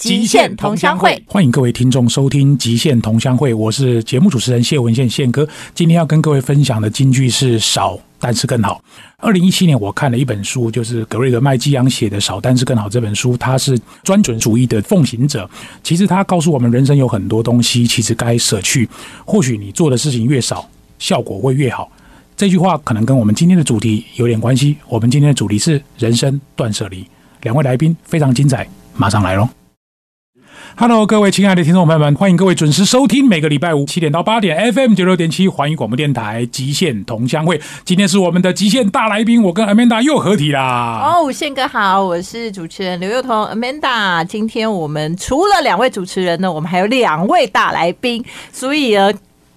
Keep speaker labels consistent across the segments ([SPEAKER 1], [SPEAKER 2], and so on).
[SPEAKER 1] 极限同乡会》。
[SPEAKER 2] 欢迎各位听众收听《极限同乡会》，我是节目主持人谢文宪宪哥。今天要跟各位分享的金句是少。但是更好。二零一七年，我看了一本书，就是格瑞格麦基扬写的《少但是更好》这本书。他是专准主义的奉行者。其实他告诉我们，人生有很多东西，其实该舍去。或许你做的事情越少，效果会越好。这句话可能跟我们今天的主题有点关系。我们今天的主题是人生断舍离。两位来宾非常精彩，马上来喽！Hello，各位亲爱的听众朋友们，欢迎各位准时收听每个礼拜五七点到八点 FM 九六点七环宇广播电台极限同乡会。今天是我们的极限大来宾，我跟 Amanda 又合体啦。
[SPEAKER 1] 哦，宪哥好，我是主持人刘幼彤 Amanda。今天我们除了两位主持人呢，我们还有两位大来宾，所以呢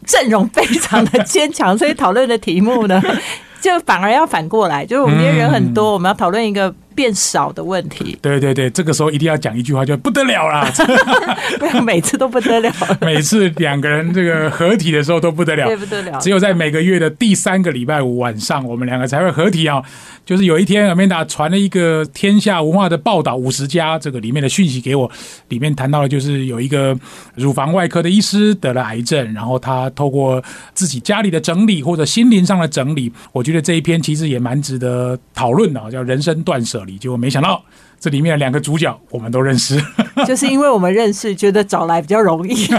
[SPEAKER 1] 阵容非常的坚强，所以讨论的题目呢 就反而要反过来，就是我们今天人很多，我们要讨论一个。变少的问题，
[SPEAKER 2] 对对对，这个时候一定要讲一句话，就不得了啦！
[SPEAKER 1] 不要每次都不得了，
[SPEAKER 2] 每次两个人这个合体的时候都不得了，
[SPEAKER 1] 不得了。
[SPEAKER 2] 只有在每个月的第三个礼拜五晚上，我们两个才会合体啊。就是有一天，Amanda 传了一个天下文化的报道，五十家这个里面的讯息给我，里面谈到了就是有一个乳房外科的医师得了癌症，然后他透过自己家里的整理或者心灵上的整理，我觉得这一篇其实也蛮值得讨论的，叫人生断舍。结果没想到，这里面两个主角我们都认识，
[SPEAKER 1] 就是因为我们认识，觉得找来比较容易。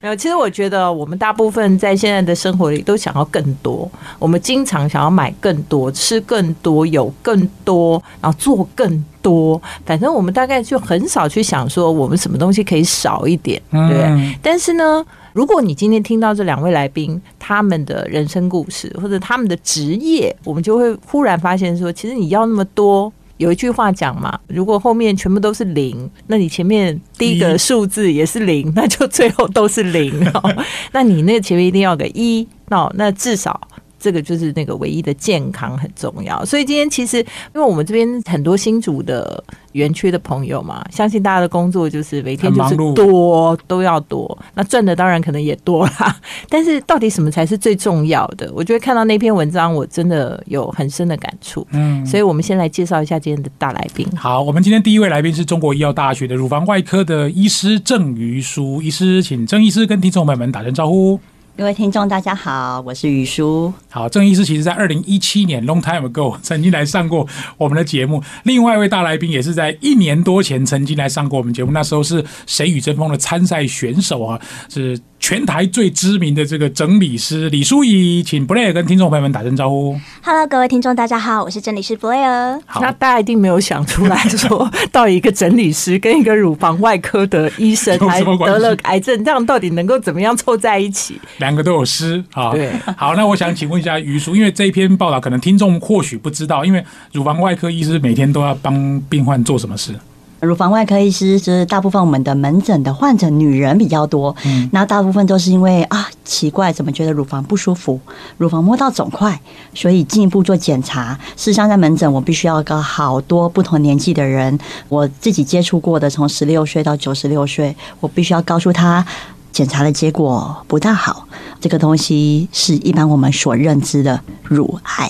[SPEAKER 1] 没有，其实我觉得我们大部分在现在的生活里都想要更多，我们经常想要买更多、吃更多、有更多，然后做更多。反正我们大概就很少去想说，我们什么东西可以少一点，对。但是呢，如果你今天听到这两位来宾他们的人生故事或者他们的职业，我们就会忽然发现说，其实你要那么多。有一句话讲嘛，如果后面全部都是零，那你前面第一个数字也是零，那就最后都是零哦。那你那前面一定要个一 哦，那至少。这个就是那个唯一的健康很重要，所以今天其实因为我们这边很多新竹的园区的朋友嘛，相信大家的工作就是每天就是多都要多，那赚的当然可能也多啦。但是到底什么才是最重要的？我觉得看到那篇文章，我真的有很深的感触。嗯，所以我们先来介绍一下今天的大来宾。
[SPEAKER 2] 好，我们今天第一位来宾是中国医药大学的乳房外科的医师郑瑜书医师，请郑医师跟听众朋友们打声招呼。
[SPEAKER 3] 各位听众，大家好，我是雨叔。
[SPEAKER 2] 好，郑医师其实在二零一七年 long time ago 曾经来上过我们的节目。另外一位大来宾也是在一年多前曾经来上过我们节目，那时候是谁与争锋的参赛选手啊，是。全台最知名的这个整理师李淑仪，请布莱尔跟听众朋友们打声招呼。
[SPEAKER 4] Hello，各位听众，大家好，我是整理师布莱尔。
[SPEAKER 1] 那大家一定没有想出来说，到一个整理师跟一个乳房外科的医生 还得了癌症，这样到底能够怎么样凑在一起？
[SPEAKER 2] 两个都有师啊。
[SPEAKER 1] 对，
[SPEAKER 2] 好，那我想请问一下于叔，因为这一篇报道可能听众或许不知道，因为乳房外科医师每天都要帮病患做什么事？
[SPEAKER 3] 乳房外科医师就是大部分我们的门诊的患者女人比较多，嗯，那大部分都是因为啊奇怪，怎么觉得乳房不舒服，乳房摸到肿块，所以进一步做检查。事实上，在门诊我必须要跟好多不同年纪的人，我自己接触过的，从十六岁到九十六岁，我必须要告诉他，检查的结果不大好，这个东西是一般我们所认知的乳癌。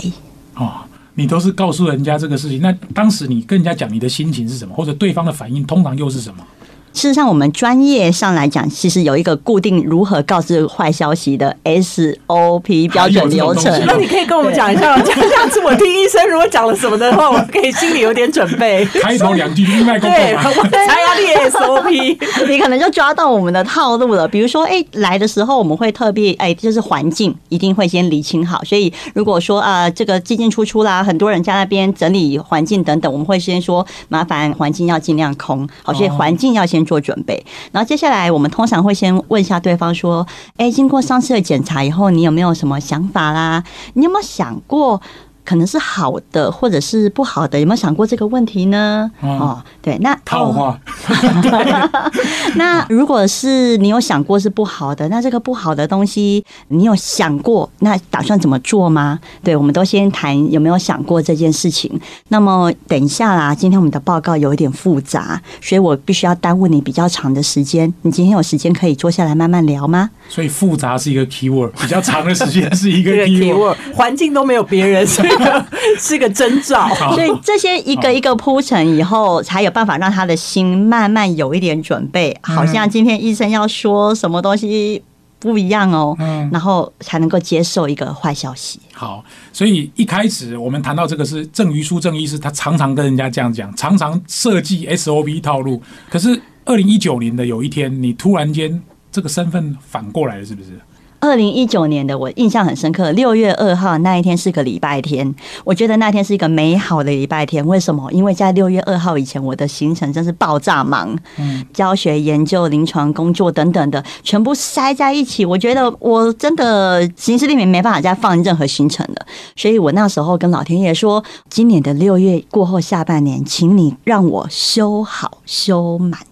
[SPEAKER 2] 哦。你都是告诉人家这个事情，那当时你跟人家讲你的心情是什么，或者对方的反应通常又是什么？
[SPEAKER 3] 事实上，我们专业上来讲，其实有一个固定如何告知坏消息的 SOP 标准流程。
[SPEAKER 1] 那你可以跟我们讲一下吗？这样子，我听医生如果讲了什么的话，我可以心里有点准备。
[SPEAKER 2] 开头两句另外工作
[SPEAKER 1] 对，查压力 SOP，
[SPEAKER 3] 你可能就抓到我们的套路了。比如说，哎，来的时候我们会特别，哎，就是环境一定会先理清好。所以，如果说啊，这个进进出出啦，很多人在那边整理环境等等，我们会先说麻烦环境要尽量空。好，所以环境要先。做准备，然后接下来我们通常会先问一下对方说：“哎，经过上次的检查以后，你有没有什么想法啦？你有没有想过可能是好的，或者是不好的，有没有想过这个问题呢？
[SPEAKER 2] 嗯
[SPEAKER 3] 哦，对，那
[SPEAKER 2] 套话，
[SPEAKER 3] 那如果是你有想过是不好的，那这个不好的东西，你有想过，那打算怎么做吗？对，我们都先谈有没有想过这件事情。那么等一下啦，今天我们的报告有一点复杂，所以我必须要耽误你比较长的时间。你今天有时间可以坐下来慢慢聊吗？
[SPEAKER 2] 所以复杂是一个 keyword，比较长的时间是一个 keyword。
[SPEAKER 1] 环境都没有别人，是个是个征兆。
[SPEAKER 3] 所以这些一个一个铺陈以后，才有办法让他的心慢慢有一点准备。好像今天医生要说什么东西不一样哦，
[SPEAKER 2] 嗯
[SPEAKER 3] 然后才能够接受一个坏消息。
[SPEAKER 2] 好，所以一开始我们谈到这个是郑于书郑医师，他常常跟人家这样讲，常常设计 SOP 套路。可是二零一九年的有一天，你突然间这个身份反过来了，是不是？
[SPEAKER 3] 二零一九年的我印象很深刻，六月二号那一天是个礼拜天，我觉得那天是一个美好的礼拜天。为什么？因为在六月二号以前，我的行程真是爆炸忙，
[SPEAKER 2] 嗯，
[SPEAKER 3] 教学、研究、临床工作等等的，全部塞在一起。我觉得我真的行事历里面没办法再放任何行程了，所以我那时候跟老天爷说，今年的六月过后下半年，请你让我修好修满。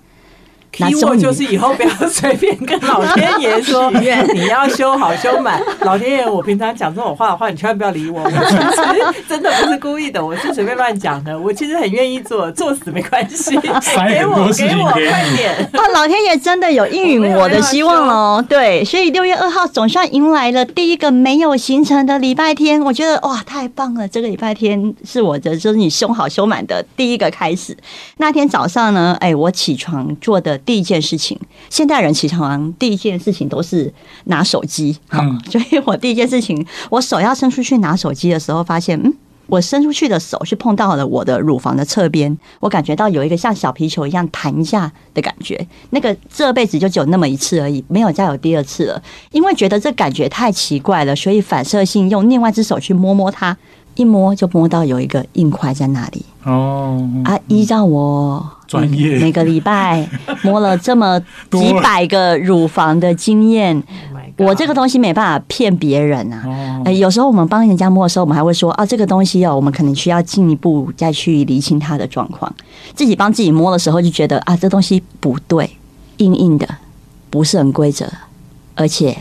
[SPEAKER 3] 那终
[SPEAKER 1] keyword 就是以后不要随便跟老天爷说 你要修好修满。老天爷，我平常讲这种话的话，你千万不要理我。我其实 真的不是故意的，我是随便乱讲的。我其实很愿意做，做死没关系。
[SPEAKER 2] 塞
[SPEAKER 1] 给我给我快点。
[SPEAKER 3] 哦，老天爷真的有应允我的希望哦。对，所以六月二号总算迎来了第一个没有行程的礼拜天，我觉得哇，太棒了！这个礼拜天是我的，就是你修好修满的第一个开始。那天早上呢，哎，我起床做的第一件事情，现代人起床第一件事情都是拿手机，好、
[SPEAKER 2] 嗯
[SPEAKER 3] 所以我第一件事情，我手要伸出去拿手机的时候，发现嗯。我伸出去的手是碰到了我的乳房的侧边，我感觉到有一个像小皮球一样弹一下的感觉。那个这辈子就只有那么一次而已，没有再有第二次了。因为觉得这感觉太奇怪了，所以反射性用另外一只手去摸摸它，一摸就摸到有一个硬块在那里
[SPEAKER 2] 哦，
[SPEAKER 3] 啊！依照我
[SPEAKER 2] 专业
[SPEAKER 3] 每个礼拜摸了这么几百个乳房的经验，
[SPEAKER 1] Oh
[SPEAKER 3] 我这个东西没办法骗别人啊。
[SPEAKER 2] 哦
[SPEAKER 3] 哎，有时候我们帮人家摸的时候，我们还会说啊，这个东西哦，我们可能需要进一步再去厘清它的状况。自己帮自己摸的时候，就觉得啊，这东西不对，硬硬的，不是很规则，而且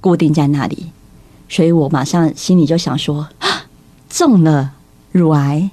[SPEAKER 3] 固定在那里，所以我马上心里就想说，啊中了乳癌。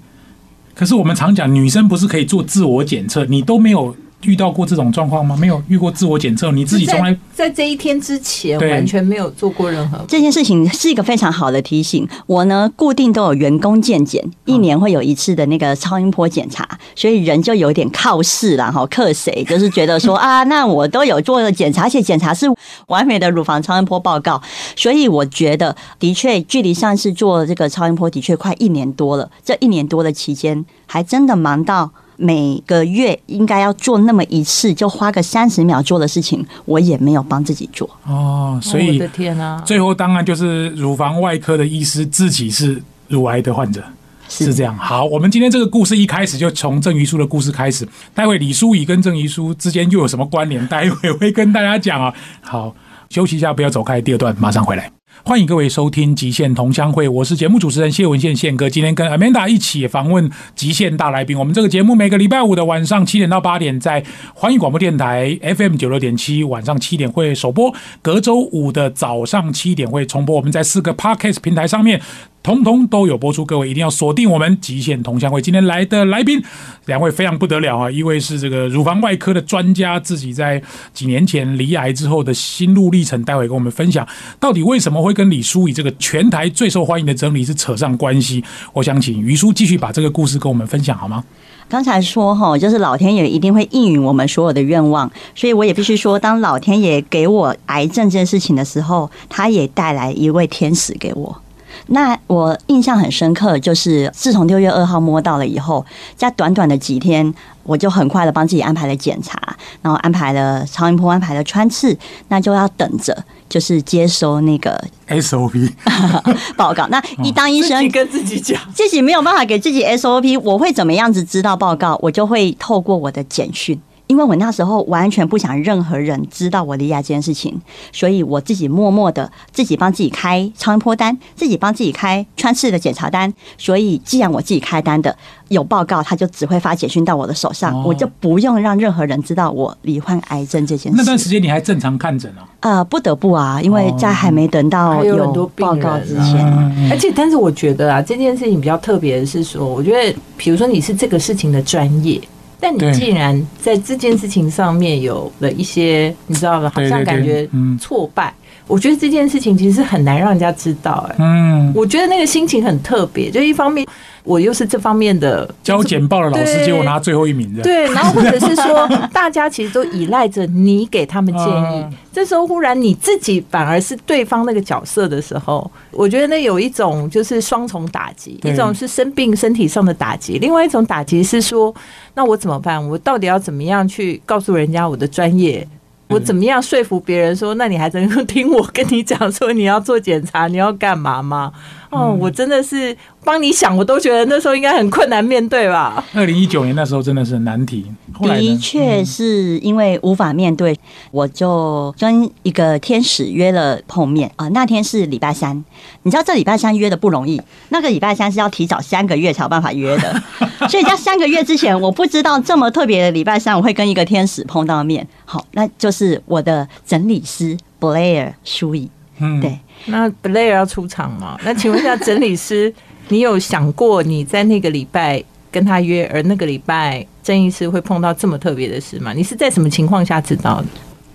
[SPEAKER 2] 可是我们常讲，女生不是可以做自我检测，你都没有遇到过这种状况吗？没有遇过自我检测，你自己从来
[SPEAKER 1] 在在这一天之前完全没有做过任何。
[SPEAKER 3] 这件事情是一个非常好的提醒。我呢，固定都有员工健检，一年会有一次的那个超音波检查，所以人就有点靠势啦，哈，克谁就是觉得说 啊，那我都有做了检查，而且检查是完美的乳房超音波报告，所以我觉得的确距离上次做这个超音波的确快一年多了。这一年多的期间，还真的忙到。每个月应该要做那么一次，就花个三十秒做的事情，我也没有帮自己做。
[SPEAKER 2] 哦，所以
[SPEAKER 1] 我的天啊！
[SPEAKER 2] 最后当然就是乳房外科的医师自己是乳癌的患者。是这样，好，我们今天这个故事一开始就从郑于书的故事开始，待会李淑仪跟郑于书之间又有什么关联？待会会跟大家讲啊。好，休息一下，不要走开，第二段马上回来。欢迎各位收听《极限同乡会》，我是节目主持人谢文宪宪哥。今天跟 Amanda 一起访问极限大来宾。我们这个节目每个礼拜五的晚上七点到八点，在环宇广播电台 FM 九六点七，晚上七点会首播；隔周五的早上七点会重播。我们在四个 Podcast 平台上面。通通都有播出，各位一定要锁定我们极限同乡会。今天来的来宾，两位非常不得了啊！一位是这个乳房外科的专家，自己在几年前离癌之后的心路历程，待会跟我们分享，到底为什么会跟李淑以这个全台最受欢迎的整理是扯上关系？我想请于叔继续把这个故事跟我们分享好吗？
[SPEAKER 3] 刚才说哈，就是老天爷一定会应允我们所有的愿望，所以我也必须说，当老天爷给我癌症这件事情的时候，他也带来一位天使给我。那我印象很深刻，就是自从六月二号摸到了以后，在短短的几天，我就很快的帮自己安排了检查，然后安排了超音波，安排了穿刺，那就要等着，就是接收那个
[SPEAKER 2] SOP
[SPEAKER 3] 报告。那 一当医生
[SPEAKER 1] 跟自己讲，
[SPEAKER 3] 自己没有办法给自己 SOP，我会怎么样子知道报告？我就会透过我的简讯。因为我那时候完全不想任何人知道我离癌这件事情，所以我自己默默的自己帮自己开超音波单，自己帮自己开穿刺的检查单。所以既然我自己开单的有报告，他就只会发简讯到我的手上，
[SPEAKER 2] 哦
[SPEAKER 3] 我就不用让任何人知道我罹患癌症这件事
[SPEAKER 2] 那段。时间你还正常看诊啊？
[SPEAKER 3] 呃，不得不啊，因为在还没等到
[SPEAKER 1] 有很多病
[SPEAKER 3] 报告之前，
[SPEAKER 2] 嗯
[SPEAKER 1] 而且，但是我觉得啊，这件事情比较特别的是说，我觉得，比如说你是这个事情的专业，但你
[SPEAKER 2] 对
[SPEAKER 1] 既然在这件事情上面有了一些，你知道吗？好像感觉
[SPEAKER 2] 嗯
[SPEAKER 1] 挫败，我觉得这件事情其实是很难让人家知道、哎，
[SPEAKER 2] 嗯，
[SPEAKER 1] 我觉得那个心情很特别，就一方面我又是这方面的
[SPEAKER 2] 交简报的老师，结果拿最后一名的。
[SPEAKER 1] 对，然后或者是说，大家其实都依赖着你给他们建议
[SPEAKER 2] 嗯，
[SPEAKER 1] 这时候忽然你自己反而是对方那个角色的时候，我觉得那有一种就是双重打击，一种是生病身体上的打击，另外一种打击是说，那我怎么办？我到底要怎么样去告诉人家我的专业？我怎么样说服别人说，那你还能够听我跟你讲说你要做检查，你要干嘛吗？哦，我真的是帮你想，我都觉得那时候应该很困难面对吧。
[SPEAKER 2] 二零一九年那时候真的是难题。后来
[SPEAKER 3] 的确是因为无法面对，我就跟一个天使约了碰面啊、那天是礼拜三，你知道这礼拜三约的不容易，那个礼拜三是要提早三个月才有办法约的，所以在三个月之前，我不知道这么特别的礼拜三我会跟一个天使碰到面。好，那就是我的整理师 Blair 舒怡，
[SPEAKER 2] 嗯
[SPEAKER 3] 对。
[SPEAKER 1] 那 Blair 要出场吗？那请问一下，整理师，你有想过你在那个礼拜跟他约，而那个礼拜郑医师会碰到这么特别的事吗？你是在什么情况下知道的？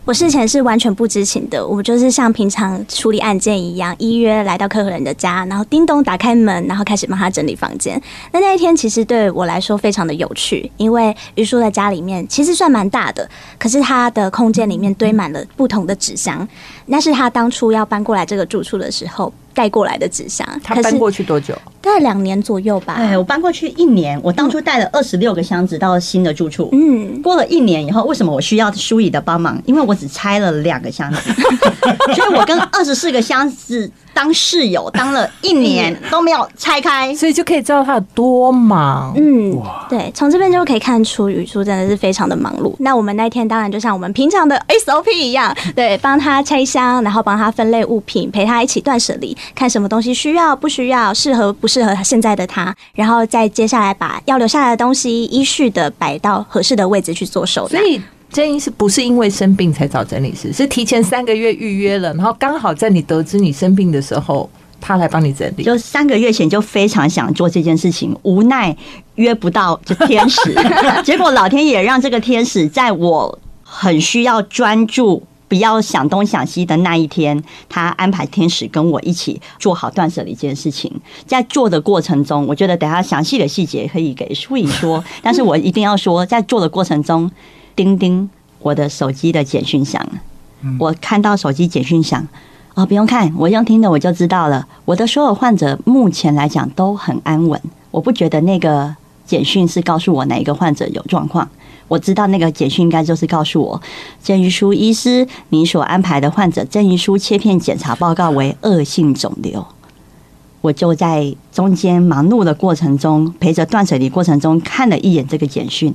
[SPEAKER 4] 我事前是完全不知情的，我就是像平常处理案件一样，依约来到客人的家，然后叮咚打开门，然后开始帮他整理房间。那那一天其实对我来说非常的有趣，因为于叔在家里面其实算蛮大的，可是他的空间里面堆满了不同的纸箱，那是他当初要搬过来这个住处的时候带过来的纸箱。
[SPEAKER 1] 他搬过去多久？
[SPEAKER 4] 大概两年左右吧。
[SPEAKER 3] 哎，我搬过去一年，我当初带了二十六个箱子到新的住处。
[SPEAKER 4] 嗯，
[SPEAKER 3] 过了一年以后，为什么我需要舒怡的帮忙？因为我只拆了两个箱子，所以我跟二十四个箱子当室友，当了一年 都没有拆开。
[SPEAKER 1] 所以就可以知道他有多忙。
[SPEAKER 4] 嗯
[SPEAKER 2] 哇，
[SPEAKER 4] 对，从这边就可以看出语叔真的是非常的忙碌。那我们那天当然就像我们平常的 SOP 一样，对，帮他拆箱，然后帮他分类物品，陪他一起断舍离，看什么东西需要不需要，适合不适合现在的他，然后再接下来把要留下来的东西依序的摆到合适的位置去做收纳
[SPEAKER 1] 所。以郑医师不是因为生病才找整理师，是提前三个月预约了，然后刚好在你得知你生病的时候，他来帮你整理。
[SPEAKER 3] 就三个月前就非常想做这件事情，无奈约不到这天使，结果老天爷让这个天使在我很需要专注。不要想东想西的那一天，他安排天使跟我一起做好断舍离这件事情。在做的过程中，我觉得等下详细的细节可以给舒颖说，但是我一定要说，在做的过程中，叮叮，我的手机的简讯响了，我看到手机简讯响，哦，不用看，我用听的我就知道了。我的所有患者目前来讲都很安稳，我不觉得那个简讯是告诉我哪一个患者有状况。我知道那个简讯应该就是告诉我，郑玉书医师，你所安排的患者郑玉书切片检查报告为恶性肿瘤。我就在中间忙碌的过程中，陪着断舍离过程中看了一眼这个简讯，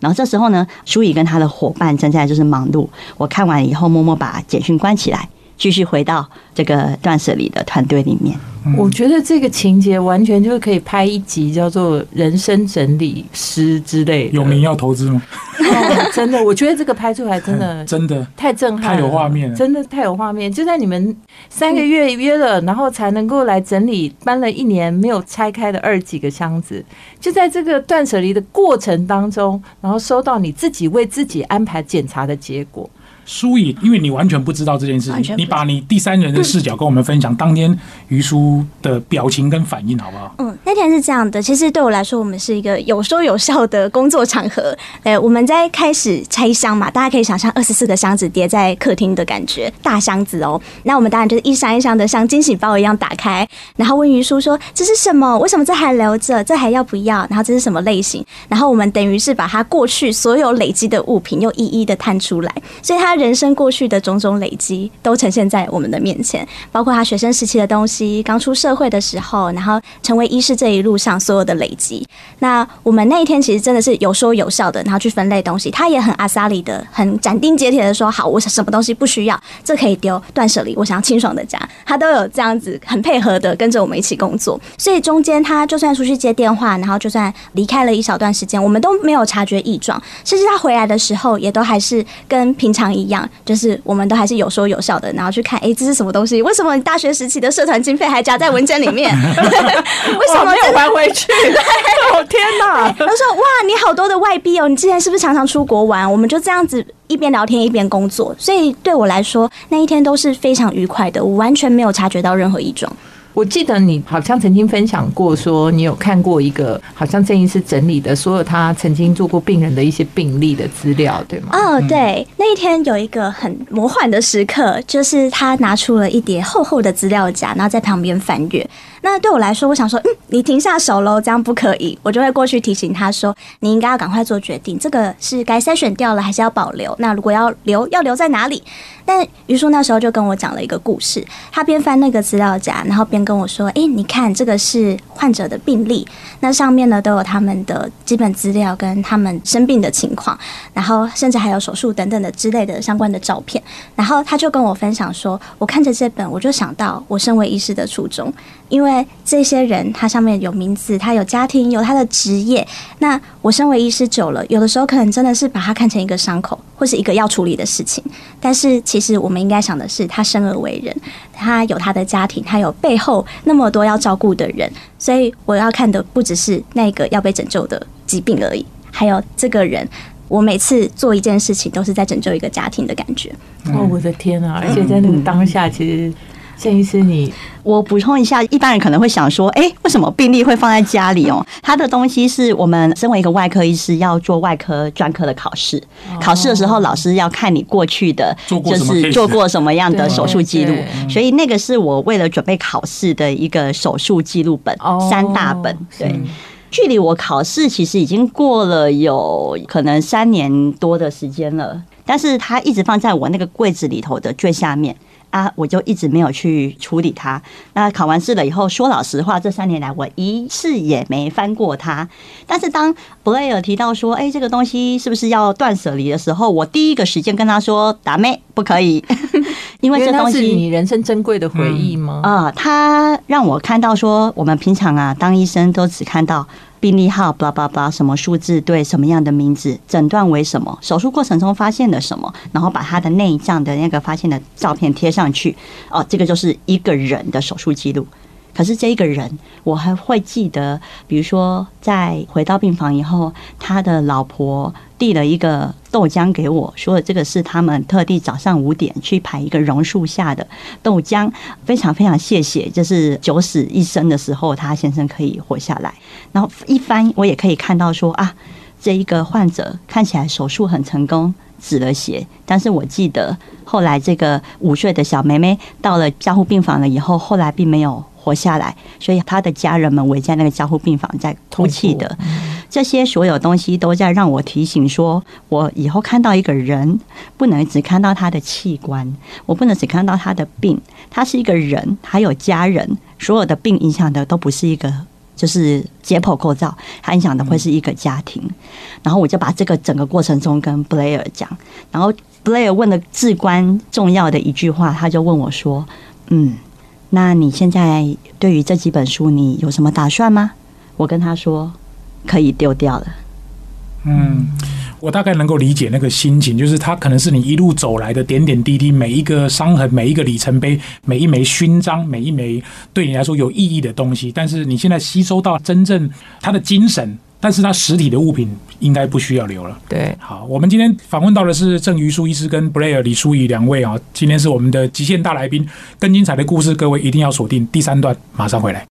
[SPEAKER 3] 然后这时候呢，舒怡跟他的伙伴正在就是忙碌。我看完以后，默默把简讯关起来，继续回到这个断舍离的团队里面。
[SPEAKER 1] 我觉得这个情节完全就可以拍一集叫做《人生整理师》之类的。
[SPEAKER 2] 有名要投资吗？
[SPEAKER 1] 哦真的，我觉得这个拍出来真的
[SPEAKER 2] 真的
[SPEAKER 1] 太震撼了，
[SPEAKER 2] 太有画面了
[SPEAKER 1] 真的太有画面。就在你们三个月约了，然后才能够来整理搬了一年没有拆开的二几个箱子，就在这个断舍离的过程当中，然后收到你自己为自己安排检查的结果。
[SPEAKER 2] 苏颖，因为你完全不知道这件事情，你把你第三人的视角跟我们分享当天于叔的表情跟反应，好不好？
[SPEAKER 4] 嗯，那天是这样的，其实对我来说，我们是一个有说有笑的工作场合。呃，我们在开始拆箱嘛，大家可以想象二十四个箱子叠在客厅的感觉，大箱子哦。那我们当然就是一箱一箱的像惊喜包一样打开，然后问于叔说这是什么？为什么这还留着？这还要不要？然后这是什么类型？然后我们等于是把他过去所有累积的物品又一一的摊出来，所以他人生过去的种种累积都呈现在我们的面前，包括他学生时期的东西，刚出社会的时候，然后成为医师这一路上所有的累积。那我们那一天其实真的是有说有笑的，然后去分类东西。他也很阿萨里的，很斩钉截铁的说：“好，我什么东西不需要，这可以丢，断舍离。我想要清爽的家。”他都有这样子很配合的跟着我们一起工作。所以中间他就算出去接电话，然后就算离开了一小段时间，我们都没有察觉异状。甚至他回来的时候，也都还是跟平常一样，就是我们都还是有说有笑的，然后去看，哎，这是什么东西？为什么你大学时期的社团经费还夹在文件里面？为什么
[SPEAKER 1] 没有还回去？哦天哪！
[SPEAKER 4] 他说：“哇，你好多的外币哦！你之前是不是常常出国玩？我们就这样子一边聊天一边工作，所以对我来说那一天都是非常愉快的，我完全没有察觉到任何异状。”
[SPEAKER 1] 我记得你好像曾经分享过，说你有看过一个好像郑医师整理的所有他曾经做过病人的一些病例的资料，对吗？
[SPEAKER 4] 哦，对，那一天有一个很魔幻的时刻，就是他拿出了一叠厚厚的资料夹，然后在旁边翻阅。那对我来说，我想说，嗯，你停下手喽，这样不可以。我就会过去提醒他说，你应该要赶快做决定，这个是该筛选掉了，还是要保留？那如果要留，要留在哪里？但于叔那时候就跟我讲了一个故事，他边翻那个资料夹，然后边跟我说，哎，你看这个是患者的病历，那上面呢都有他们的基本资料跟他们生病的情况，然后甚至还有手术等等的之类的相关的照片。然后他就跟我分享说，我看着这本，我就想到我身为医师的初衷。因为这些人，他上面有名字，他有家庭，有他的职业。那我身为医师久了，有的时候可能真的是把他看成一个伤口，或是一个要处理的事情。但是其实我们应该想的是，他生而为人，他有他的家庭，他有背后那么多要照顾的人。所以我要看的不只是那个要被拯救的疾病而已，还有这个人。我每次做一件事情，都是在拯救一个家庭的感觉。
[SPEAKER 1] 哦，我的天啊！而且在那个当下，其实。郑医师，你
[SPEAKER 3] 我补充一下，一般人可能会想说，哎，为什么病历会放在家里哦？他的东西是我们身为一个外科医师要做外科专科的考试，考试的时候老师要看你过去的就是做过什么样的手术记录，所以那个是我为了准备考试的一个手术记录本，三大本。对，距离我考试其实已经过了有可能三年多的时间了，但是它一直放在我那个柜子里头的最下面。啊，我就一直没有去处理它。那考完试了以后，说老实话，这三年来我一次也没翻过它。但是当布莱尔提到说，哎，这个东西是不是要断舍离的时候，我第一个时间跟他说，达妹不可以，
[SPEAKER 1] 因为这东西你人生珍贵的回忆吗？
[SPEAKER 3] 啊，他让我看到说，我们平常啊，当医生都只看到。病历号，巴拉巴拉，什么数字对什么样的名字，诊断为什么，手术过程中发现了什么，然后把他的内脏的那个发现的照片贴上去，哦，这个就是一个人的手术记录。可是这一个人，我还会记得，比如说在回到病房以后，他的老婆递了一个豆浆给我，说这个是他们特地早上五点去排一个榕树下的豆浆，非常非常谢谢，就是九死一生的时候，他先生可以活下来。然后一翻，我也可以看到说啊，这一个患者看起来手术很成功，止了血，但是我记得后来这个五岁的小妹妹到了加护病房了以后，后来并没有。活下来，所以他的家人们围在那个加护病房在哭泣的，这些所有东西都在让我提醒说，我以后看到一个人，不能只看到他的器官，我不能只看到他的病，他是一个人，还有家人，所有的病影响的都不是一个就是解剖构造，它影响的会是一个家庭。然后我就把这个整个过程中跟布莱尔讲，然后布莱尔问的至关重要的一句话，他就问我说：“嗯。”那你现在对于这几本书，你有什么打算吗？我跟他说，可以丢掉了。
[SPEAKER 2] 嗯，我大概能够理解那个心情，就是他可能是你一路走来的点点滴滴，每一个伤痕，每一个里程碑，每一枚勋章，每一枚对你来说有意义的东西。但是你现在吸收到真正他的精神。但是它实体的物品应该不需要留了。
[SPEAKER 1] 对，
[SPEAKER 2] 好，我们今天访问到的是郑于书医师跟布莱尔李淑仪两位啊，今天是我们的极限大来宾，更精彩的故事，各位一定要锁定第三段，马上回来。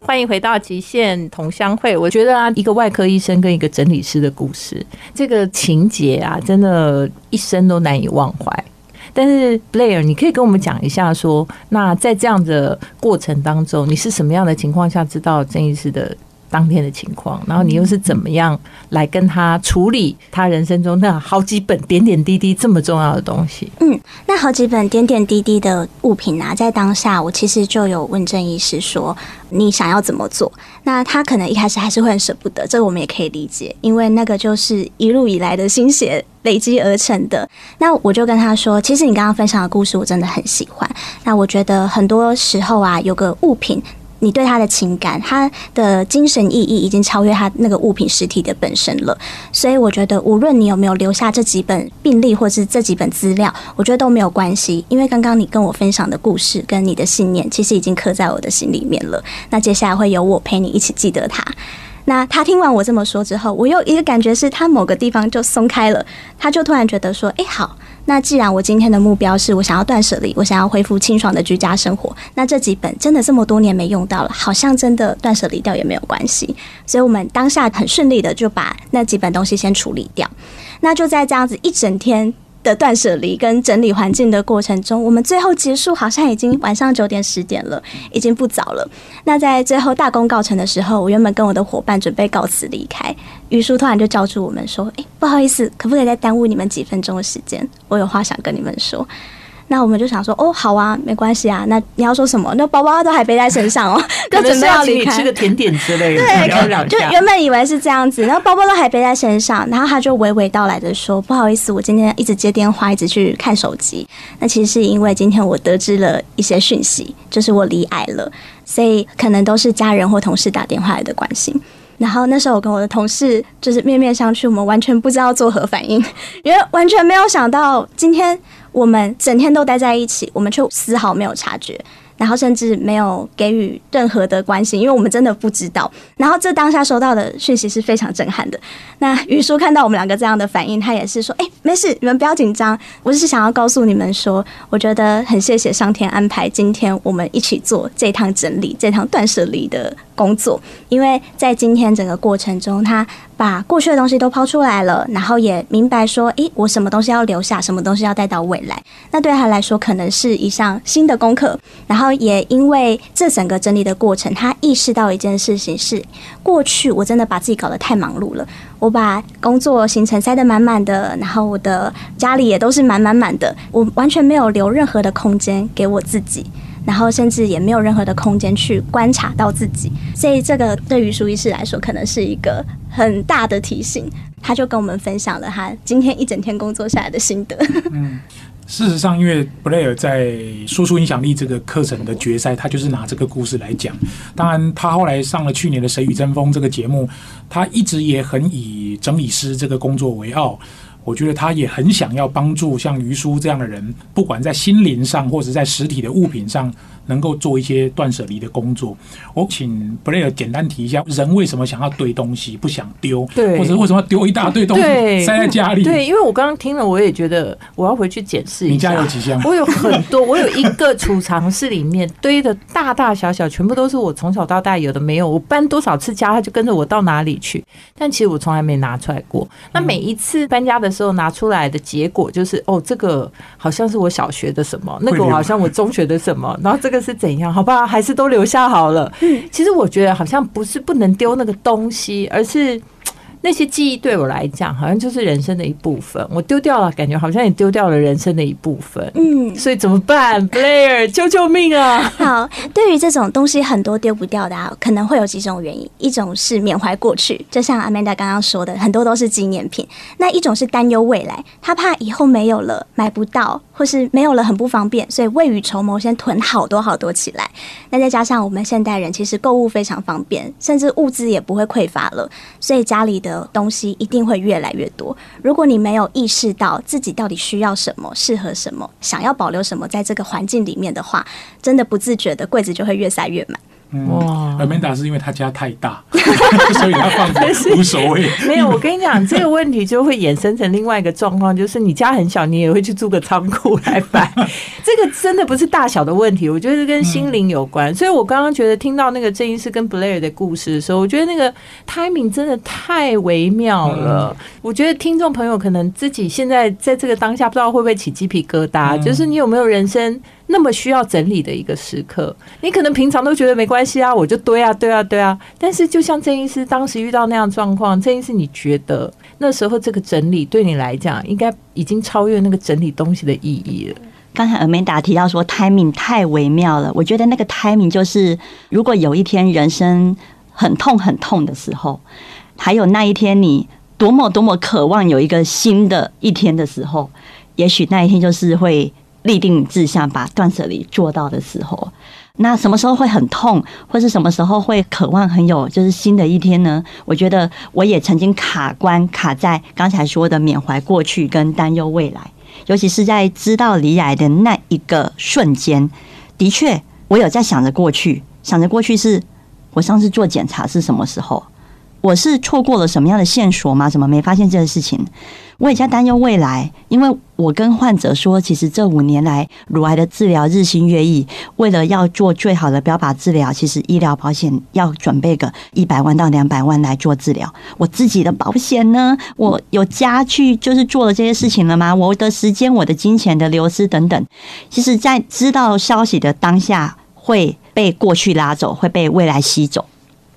[SPEAKER 1] 欢迎回到极限同乡会。我觉得啊，一个外科医生跟一个整理师的故事，这个情节啊，真的一生都难以忘怀。但是布莱尔，你可以跟我们讲一下，说那在这样的过程当中，你是什么样的情况下知道郑医师的？当天的情况，然后你又是怎么样来跟他处理他人生中那好几本点点滴滴这么重要的东西？
[SPEAKER 4] 嗯，那好几本点点滴滴的物品啊，在当下我其实就有问郑医师说，你想要怎么做？那他可能一开始还是会很舍不得，这我们也可以理解，因为那个就是一路以来的心血累积而成的。那我就跟他说，其实你刚刚分享的故事我真的很喜欢。那我觉得很多时候啊，有个物品。你对他的情感，他的精神意义已经超越他那个物品实体的本身了。所以我觉得，无论你有没有留下这几本病历或是这几本资料，我觉得都没有关系，因为刚刚你跟我分享的故事跟你的信念，其实已经刻在我的心里面了。那接下来会有我陪你一起记得他。那他听完我这么说之后，我有一个感觉是他某个地方就松开了，他就突然觉得说：“哎，好。”那既然我今天的目标是我想要断舍离，我想要恢复清爽的居家生活，那这几本真的这么多年没用到了，好像真的断舍离掉也没有关系。所以，我们当下很顺利的就把那几本东西先处理掉。那就在这样子一整天。的断舍离跟整理环境的过程中，我们最后结束好像已经晚上九点十点了，已经不早了。那在最后大功告成的时候，我原本跟我的伙伴准备告辞离开，于叔突然就叫住我们说：“哎，不好意思，可不可以再耽误你们几分钟的时间？我有话想跟你们说。”那我们就想说，哦，好啊，没关系啊。那你要说什么？那包包都还背在身上哦，就准备要离开。
[SPEAKER 1] 吃个甜点之类的。
[SPEAKER 4] 对，就原本以为是这样子，然后包包都还背在身上，然后他就娓娓道来的说：“不好意思，我今天一直接电话，一直去看手机。那其实是因为今天我得知了一些讯息，就是我离癌了，所以可能都是家人或同事打电话来的关心。然后那时候我跟我的同事就是面面相觑，我们完全不知道作何反应，因为完全没有想到今天。”我们整天都待在一起，我们却丝毫没有察觉。然后甚至没有给予任何的关心，因为我们真的不知道。然后这当下收到的讯息是非常震撼的。那于叔看到我们两个这样的反应，他也是说：“哎，没事，你们不要紧张。我只是想要告诉你们说，我觉得很谢谢上天安排今天我们一起做这趟整理、这趟断舍离的工作。因为在今天整个过程中，他把过去的东西都抛出来了，然后也明白说：诶，我什么东西要留下，什么东西要带到未来。那对他来说，可能是一项新的功课。然后。也因为这整个整理的过程，他意识到一件事情是：过去我真的把自己搞得太忙碌了，我把工作行程塞得满满的，然后我的家里也都是满满满的，我完全没有留任何的空间给我自己，然后甚至也没有任何的空间去观察到自己。所以这个对于舒医师来说，可能是一个很大的提醒。他就跟我们分享了他今天一整天工作下来的心得。嗯。
[SPEAKER 2] 事实上，因为布莱尔在《输出影响力》这个课程的决赛，他就是拿这个故事来讲。当然，他后来上了去年的《谁与争锋》这个节目，他一直也很以整理师这个工作为傲。我觉得他也很想要帮助像于叔这样的人，不管在心灵上或者在实体的物品上。能够做一些断舍离的工作。我请布雷尔简单提一下，人为什么想要堆东西，不想丢，
[SPEAKER 1] 对，
[SPEAKER 2] 或者为什么要丢一大堆东西塞在家里？
[SPEAKER 1] 对，因为我刚刚听了，我也觉得我要回去检视一下。
[SPEAKER 2] 你家有几箱？
[SPEAKER 1] 我有很多，我有一个储藏室，里面堆的大大小小，全部都是我从小到大有的没有。我搬多少次家，他就跟着我到哪里去。但其实我从来没拿出来过。那每一次搬家的时候拿出来的结果就是，哦，这个好像是我小学的什么，那个好像我中学的什么，然后这个。是怎样？好吧，还是都留下好了。嗯，其实我觉得好像不是不能丢那个东西，而是。那些记忆对我来讲，好像就是人生的一部分。我丢掉了，感觉好像也丢掉了人生的一部分。嗯，所以怎么办，Blair？救救命啊！
[SPEAKER 4] 好，对于这种东西很多丢不掉的，啊，可能会有几种原因。一种是缅怀过去，就像 Amanda 刚刚说的，很多都是纪念品。那一种是担忧未来，他怕以后没有了，买不到，或是没有了很不方便，所以未雨绸缪，先囤好多好多起来。那再加上我们现代人其实购物非常方便，甚至物资也不会匮乏了，所以家里的。东西一定会越来越多。如果你没有意识到自己到底需要什么、适合什么、想要保留什么，在这个环境里面的话，真的不自觉的柜子就会越塞越满。
[SPEAKER 2] 哇，阿曼达是因为他家太大，所以他放着无所谓。
[SPEAKER 1] 没有，我跟你讲，这个问题就会衍生成另外一个状况，就是你家很小，你也会去租个仓库来摆。这个真的不是大小的问题，我觉得跟心灵有关。所以我刚刚觉得听到那个郑医师跟 Blair 的故事的时候，我觉得那个 timing 真的太微妙了。我觉得听众朋友可能自己现在在这个当下，不知道会不会起鸡皮疙瘩，就是你有没有人生？那么需要整理的一个时刻。你可能平常都觉得没关系啊，我就堆啊堆啊堆啊。但是就像郑医师当时遇到那样状况，郑医师，你觉得那时候这个整理对你来讲，应该已经超越那个整理东西的意义了？
[SPEAKER 3] 刚才 Amanda 提到说 timing 太微妙了，我觉得那个 timing 就是，如果有一天人生很痛很痛的时候，还有那一天你多么多么渴望有一个新的一天的时候，也许那一天就是会立定志向把断舍离做到的时候。那什么时候会很痛，或是什么时候会渴望很有就是新的一天呢？我觉得我也曾经卡关卡在刚才说的缅怀过去跟担忧未来。尤其是在知道离癌的那一个瞬间，的确，我有在想着过去，想着过去是我上次做检查是什么时候。我是错过了什么样的线索吗？怎么没发现这个事情？我也在担忧未来，因为我跟患者说，其实这五年来乳癌的治疗日新月异，为了要做最好的标靶治疗，其实医疗保险要准备个一百万到两百万来做治疗。我自己的保险呢？我有加去就是做了这些事情了吗？我的时间、我的金钱的流失等等，其实，在知道消息的当下，会被过去拉走，会被未来吸走。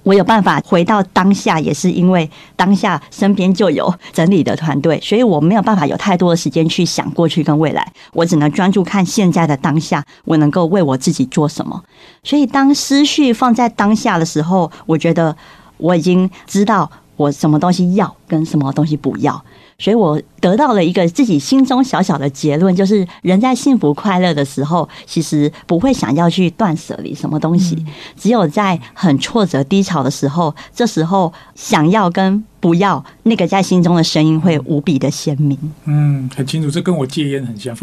[SPEAKER 3] 我有办法回到当下，也是因为当下身边就有整理的团队，所以我没有办法有太多的时间去想过去跟未来，我只能专注看现在的当下，我能够为我自己做什么。所以当思绪放在当下的时候，我觉得我已经知道我什么东西要跟什么东西不要。所以我得到了一个自己心中小小的结论，就是人在幸福快乐的时候，其实不会想要去断舍离什么东西；只有在很挫折低潮的时候，这时候想要跟不要，那个在心中的声音会无比的鲜明。
[SPEAKER 2] 嗯，很清楚，这跟我戒烟很像。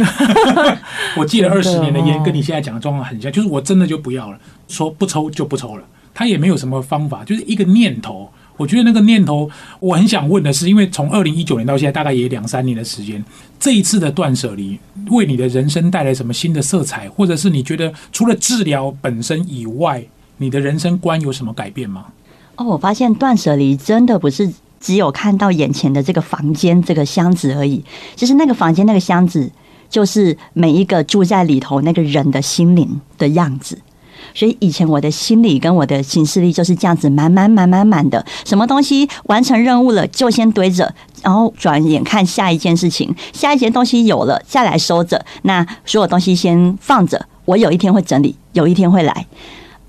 [SPEAKER 2] 我戒了二十年的烟，跟你现在讲的状况很像，就是我真的就不要了，说不抽就不抽了。他也没有什么方法，就是一个念头。我觉得那个念头，我很想问的是，因为从二零一九年到现在，大概也两三年的时间，这一次的断舍离为你的人生带来什么新的色彩，或者是你觉得除了治疗本身以外，你的人生观有什么改变吗？
[SPEAKER 3] 哦，我发现断舍离真的不是只有看到眼前的这个房间、这个箱子而已，其实那个房间、那个箱子，就是每一个住在里头那个人的心灵的样子。所以以前我的心理跟我的行事力就是这样子满满满满满的，什么东西完成任务了就先堆着，然后转眼看下一件事情，下一件东西有了再来收着，那所有东西先放着，我有一天会整理，有一天会来。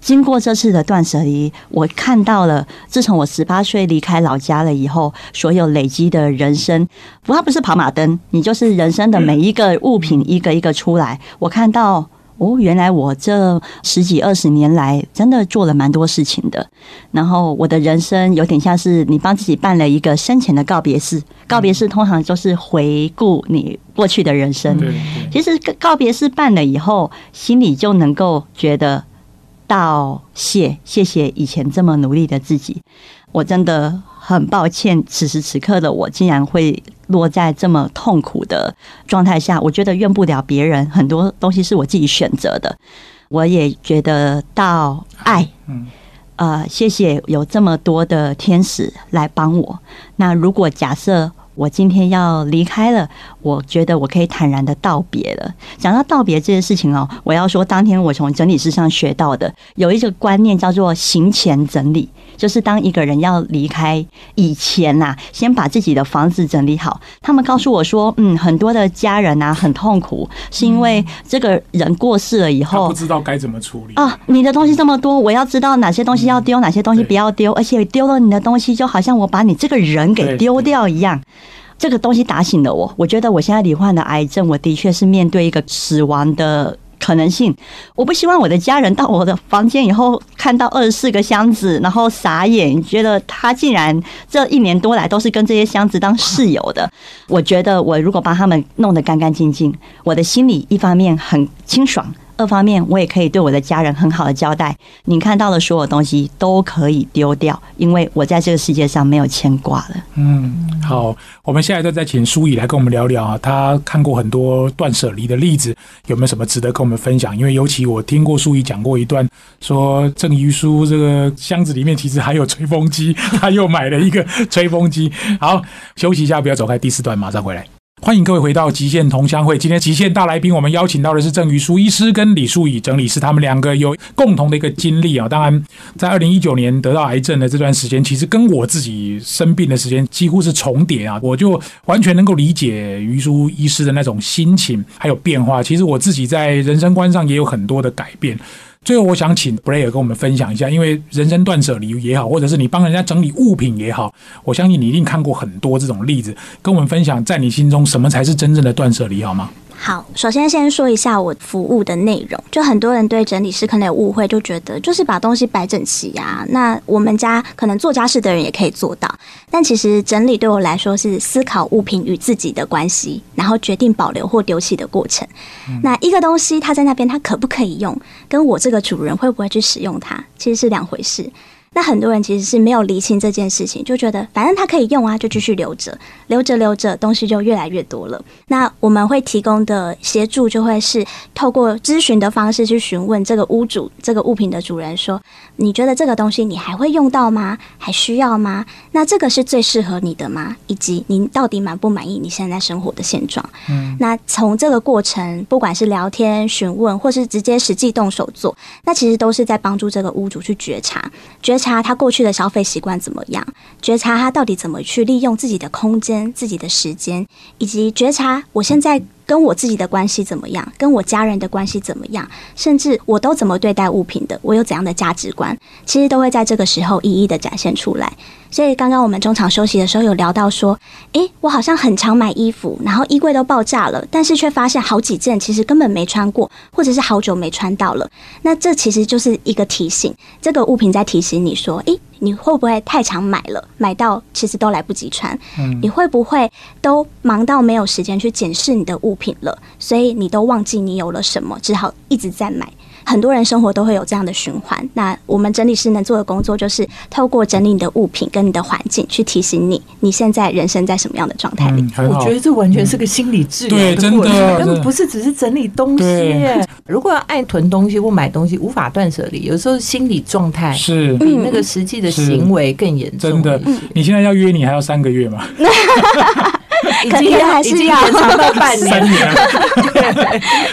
[SPEAKER 3] 经过这次的断舍离，我看到了，自从我十八岁离开老家了以后，所有累积的人生，不，它不是跑马灯，你就是人生的每一个物品一个一个出来，我看到。哦，原来我这十几二十年来真的做了蛮多事情的。然后我的人生有点像是你帮自己办了一个生前的告别式。告别式通常就是回顾你过去的人生。其实告别式办了以后，心里就能够觉得道谢，谢谢以前这么努力的自己。我真的很抱歉，此时此刻的我竟然会。落在这么痛苦的状态下，我觉得怨不了别人，很多东西是我自己选择的。我也觉得到爱，嗯，呃，谢谢有这么多的天使来帮我。那如果假设。我今天要离开了，我觉得我可以坦然的道别了。讲到道别这件事情哦，我要说，当天我从整理师上学到的有一个观念叫做行前整理，就是当一个人要离开以前呐，先把自己的房子整理好。他们告诉我说，嗯，很多的家人呐很痛苦，是因为这个人过世了以后，
[SPEAKER 2] 不知道该怎么处理
[SPEAKER 3] 啊。你的东西这么多，我要知道哪些东西要丢，哪些东西不要丢，而且丢了你的东西，就好像我把你这个人给丢掉一样。这个东西打醒了我，我觉得我现在罹患的癌症，我的确是面对一个死亡的可能性。我不希望我的家人到我的房间以后看到二十四个箱子，然后傻眼，觉得他竟然这一年多来都是跟这些箱子当室友的。我觉得我如果把他们弄得干干净净，我的心里一方面很清爽。二方面，我也可以对我的家人很好的交代，你看到的所有东西都可以丢掉，因为我在这个世界上没有牵挂了。
[SPEAKER 2] 嗯，好，我们现在都在请舒怡来跟我们聊聊啊，他看过很多断舍离的例子，有没有什么值得跟我们分享？因为尤其我听过舒怡讲过一段，说郑怡书这个箱子里面其实还有吹风机，他又买了一个吹风机。好，休息一下，不要走开，第四段马上回来。欢迎各位回到极限同乡会。今天极限大来宾，我们邀请到的是郑于书医师跟李淑仪整理师，他们两个有共同的一个经历啊。当然，在二零一九年得到癌症的这段时间，其实跟我自己生病的时间几乎是重叠啊。我就完全能够理解于书医师的那种心情还有变化。其实我自己在人生观上也有很多的改变。最后，我想请布莱尔跟我们分享一下，因为人生断舍离也好，或者是你帮人家整理物品也好，我相信你一定看过很多这种例子，跟我们分享，在你心中什么才是真正的断舍离，好吗？
[SPEAKER 4] 好，首先先说一下我服务的内容。就很多人对整理师可能有误会，就觉得就是把东西摆整齐呀。那我们家可能做家事的人也可以做到，但其实整理对我来说是思考物品与自己的关系，然后决定保留或丢弃的过程。那一个东西它在那边，它可不可以用，跟我这个主人会不会去使用它，其实是两回事。那很多人其实是没有厘清这件事情，就觉得反正它可以用啊，就继续留着，留着留着，东西就越来越多了。那我们会提供的协助就会是透过咨询的方式去询问这个屋主、这个物品的主人说：“你觉得这个东西你还会用到吗？还需要吗？那这个是最适合你的吗？以及您到底满不满意你现在生活的现状？”嗯，那从这个过程，不管是聊天、询问，或是直接实际动手做，那其实都是在帮助这个屋主去觉察觉。察他过去的消费习惯怎么样？觉察他到底怎么去利用自己的空间、自己的时间，以及觉察我现在跟我自己的关系怎么样，跟我家人的关系怎么样，甚至我都怎么对待物品的，我有怎样的价值观，其实都会在这个时候一一的展现出来。所以刚刚我们中场休息的时候有聊到说，诶，我好像很常买衣服，然后衣柜都爆炸了，但是却发现好几件其实根本没穿过，或者是好久没穿到了。那这其实就是一个提醒，这个物品在提醒你说，诶，你会不会太常买了，买到其实都来不及穿？嗯，你会不会都忙到没有时间去检视你的物品了，所以你都忘记你有了什么，只好一直在买。很多人生活都会有这样的循环。那我们整理师能做的工作，就是透过整理你的物品跟你的环境，去提醒你你现在人生在什么样的状态里。
[SPEAKER 1] 我觉得这完全是个心理治疗
[SPEAKER 2] 的过程，
[SPEAKER 1] 根本不是只是整理东西。如果要爱囤东西或买东西，无法断舍离，有时候心理状态
[SPEAKER 2] 是
[SPEAKER 1] 比那个实际的行为更严
[SPEAKER 2] 重。真的，你现在要约你还要三个月吗？
[SPEAKER 4] 可能还是要
[SPEAKER 1] 延长到 半年，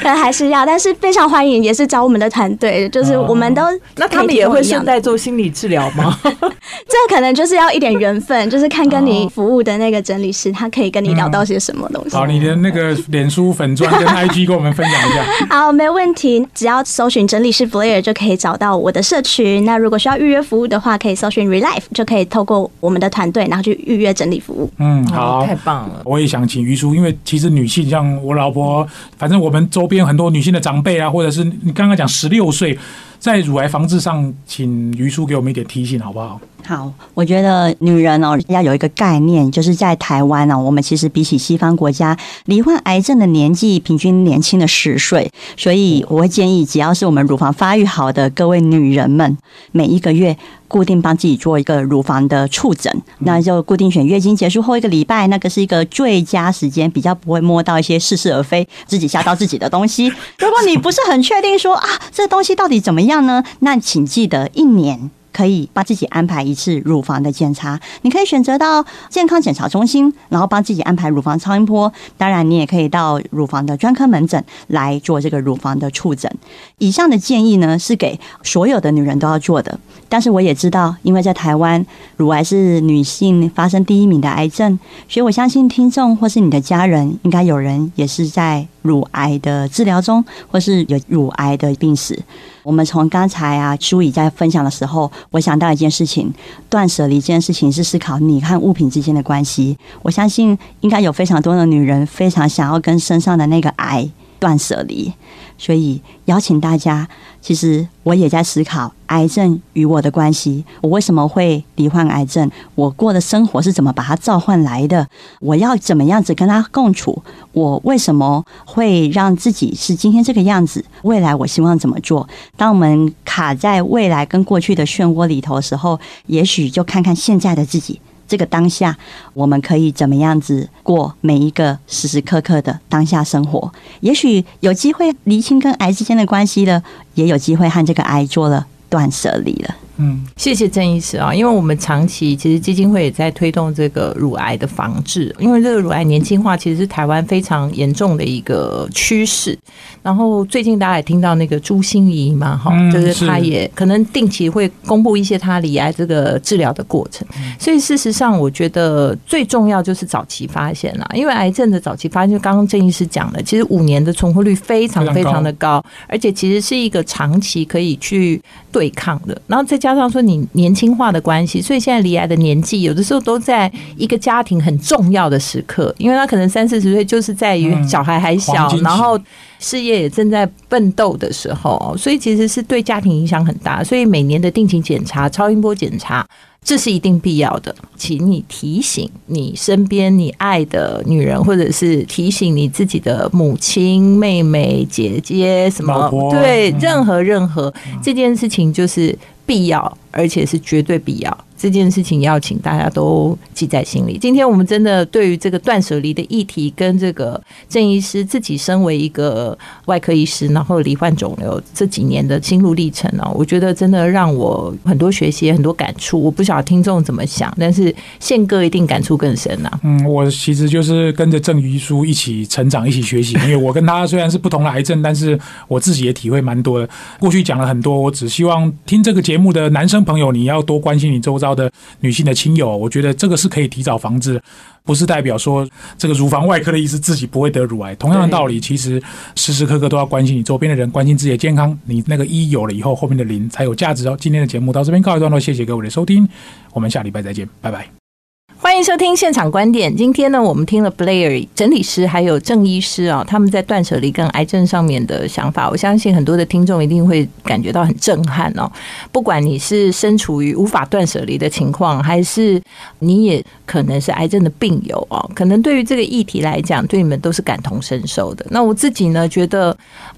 [SPEAKER 4] 可能还是要，但是非常欢迎，也是找我们的团队，就是我们都
[SPEAKER 1] 那他们也会顺带做心理治疗吗？
[SPEAKER 4] 这可能就是要一点缘分，就是看跟你服务的那个整理师，他可以跟你聊到些什么东西。
[SPEAKER 2] 好，你的那个脸书粉钻跟 IG 跟我们分享一下。
[SPEAKER 4] 好，没问题，只要搜寻整理师 Blair 就可以找到我的社群。那如果需要预约服务的话，可以搜寻 Relife，就可以透过我们的团队，然后去预约整理服务。
[SPEAKER 2] 嗯，好，
[SPEAKER 1] 太棒了。
[SPEAKER 2] 我也想请于叔，因为其实女性像我老婆，反正我们周边很多女性的长辈啊，或者是你刚刚讲十六岁。在乳癌防治上，请于叔给我们一点提醒，好不好？
[SPEAKER 3] 好，我觉得女人哦要有一个概念，就是在台湾呢，我们其实比起西方国家，罹患癌症的年纪平均年轻了十岁，所以我会建议，只要是我们乳房发育好的各位女人们，每一个月固定帮自己做一个乳房的触诊，那就固定选月经结束后一个礼拜，那个是一个最佳时间，比较不会摸到一些似是而非、自己吓到自己的东西。如果你不是很确定说啊，这东西到底怎么样呢？那请记得一年。可以帮自己安排一次乳房的检查，你可以选择到健康检查中心，然后帮自己安排乳房超音波。当然，你也可以到乳房的专科门诊来做这个乳房的触诊。以上的建议呢，是给所有的女人都要做的。但是我也知道，因为在台湾，乳癌是女性发生第一名的癌症，所以我相信听众或是你的家人，应该有人也是在乳癌的治疗中，或是有乳癌的病史。我们从刚才啊，舒怡在分享的时候，我想到一件事情：断舍离这件事情是思考你和物品之间的关系。我相信应该有非常多的女人非常想要跟身上的那个癌断舍离。所以邀请大家，其实我也在思考癌症与我的关系。我为什么会罹患癌症？我过的生活是怎么把它召唤来的？我要怎么样子跟他共处？我为什么会让自己是今天这个样子？未来我希望怎么做？当我们卡在未来跟过去的漩涡里头的时候，也许就看看现在的自己。这个当下，我们可以怎么样子过每一个时时刻刻的当下生活？也许有机会厘清跟癌之间的关系了，也有机会和这个癌做了断舍离了。
[SPEAKER 2] 嗯，
[SPEAKER 1] 谢谢郑医师啊，因为我们长期其实基金会也在推动这个乳癌的防治，因为这个乳癌年轻化其实是台湾非常严重的一个趋势。然后最近大家也听到那个朱心怡嘛，哈、
[SPEAKER 2] 嗯
[SPEAKER 1] 就是
[SPEAKER 2] 她
[SPEAKER 1] 也可能定期会公布一些她罹癌这个治疗的过程。所以事实上，我觉得最重要就是早期发现啦，因为癌症的早期发现，就刚刚郑医师讲的，其实五年的存活率非常非
[SPEAKER 2] 常
[SPEAKER 1] 的高，而且其实是一个长期可以去对抗的。然后再加上说你年轻化的关系，所以现在离癌的年纪有的时候都在一个家庭很重要的时刻，因为他可能三四十岁就是在于
[SPEAKER 2] 嗯
[SPEAKER 1] 小孩还小然后事业也正在奋斗的时候，所以其实是对家庭影响很大。所以每年的定期检查、超音波检查。这是一定必要的，请你提醒你身边你爱的女人，或者是提醒你自己的母亲、妹妹、姐姐什么，对，
[SPEAKER 2] 嗯。
[SPEAKER 1] 任何任何。这件事情就是必要，而且是绝对必要。这件事情要请大家都记在心里。今天我们真的对于这个断舍离的议题，跟这个郑医师自己身为一个外科医师，然后罹患肿瘤这几年的心路历程呢、我觉得真的让我很多学习，很多感触。我不晓得听众怎么想，但是宪哥一定感触更深啊、
[SPEAKER 2] 嗯，我其实就是跟着郑瑜叔一起成长，一起学习。因为我跟他虽然是不同的癌症，但是我自己也体会蛮多的。过去讲了很多，我只希望听这个节目的男生朋友，你要多关心你周遭的女性的亲友。我觉得这个是可以提早防治，不是代表说这个乳房外科的医师自己不会得乳癌。同样的道理，其实时时刻刻都要关心你周边的人，关心自己的健康。你那个一有了以后，后面的零才有价值哦。今天的节目到这边告一段落，谢谢各位的收听，我们下礼拜再见，拜拜。
[SPEAKER 1] 欢迎收听现场观点。今天呢，我们听了 Blair 整理师还有郑医师啊，他们在断舍离跟癌症上面的想法，我相信很多的听众一定会感觉到很震撼哦。不管你是身处于无法断舍离的情况，还是你也可能是癌症的病友哦，可能对于这个议题来讲，对你们都是感同身受的。那我自己呢，觉得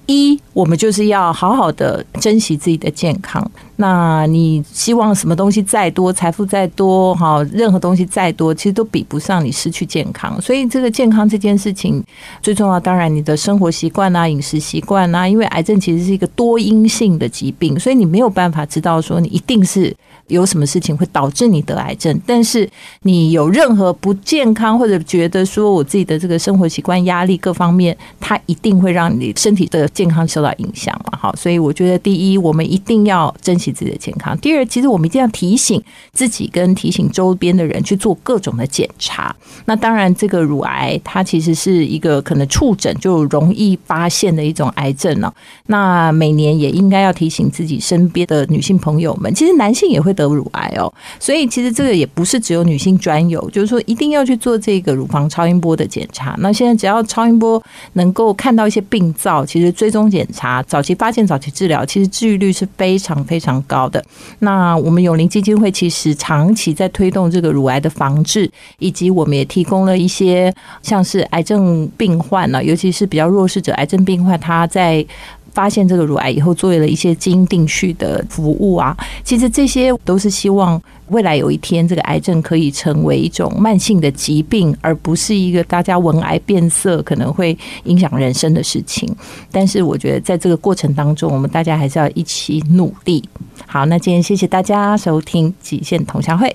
[SPEAKER 1] 一，我们就是要好好的珍惜自己的健康。那你希望什么东西再多，财富再多，哈，任何东西再多，其实都比不上你失去健康。所以这个健康这件事情最重要，当然你的生活习惯啊、饮食习惯啊，因为癌症其实是一个多因性的疾病，所以你没有办法知道说你一定是有什么事情会导致你得癌症。但是你有任何不健康或者觉得说我自己的这个生活习惯、压力各方面，它一定会让你身体的健康受到影响好，所以我觉得第一，我们一定要珍惜自己的健康；第二，其实我们一定要提醒自己跟提醒周边的人去做各种的检查。那当然，这个乳癌它其实是一个可能触诊就容易发现的一种癌症了。那每年也应该要提醒自己身边的女性朋友们，其实男性也会得乳癌哦。所以其实这个也不是只有女性专有，就是说一定要去做这个乳房超音波的检查。那现在只要超音波能够看到一些病灶，其实追踪检查、早期发发现、早期治疗，其实治愈率是非常非常高的。那我们永龄基金会其实长期在推动这个乳癌的防治，以及我们也提供了一些像是癌症病患呢，尤其是比较弱势者癌症病患，他在发现这个乳癌以后，做了一些基因定序的服务啊。其实这些都是希望未来有一天，这个癌症可以成为一种慢性的疾病，而不是一个大家闻癌变色可能会影响人生的事情。但是我觉得在这个过程当中，我们大家还是要一起努力。好，那今天谢谢大家收听《极限同乡会》。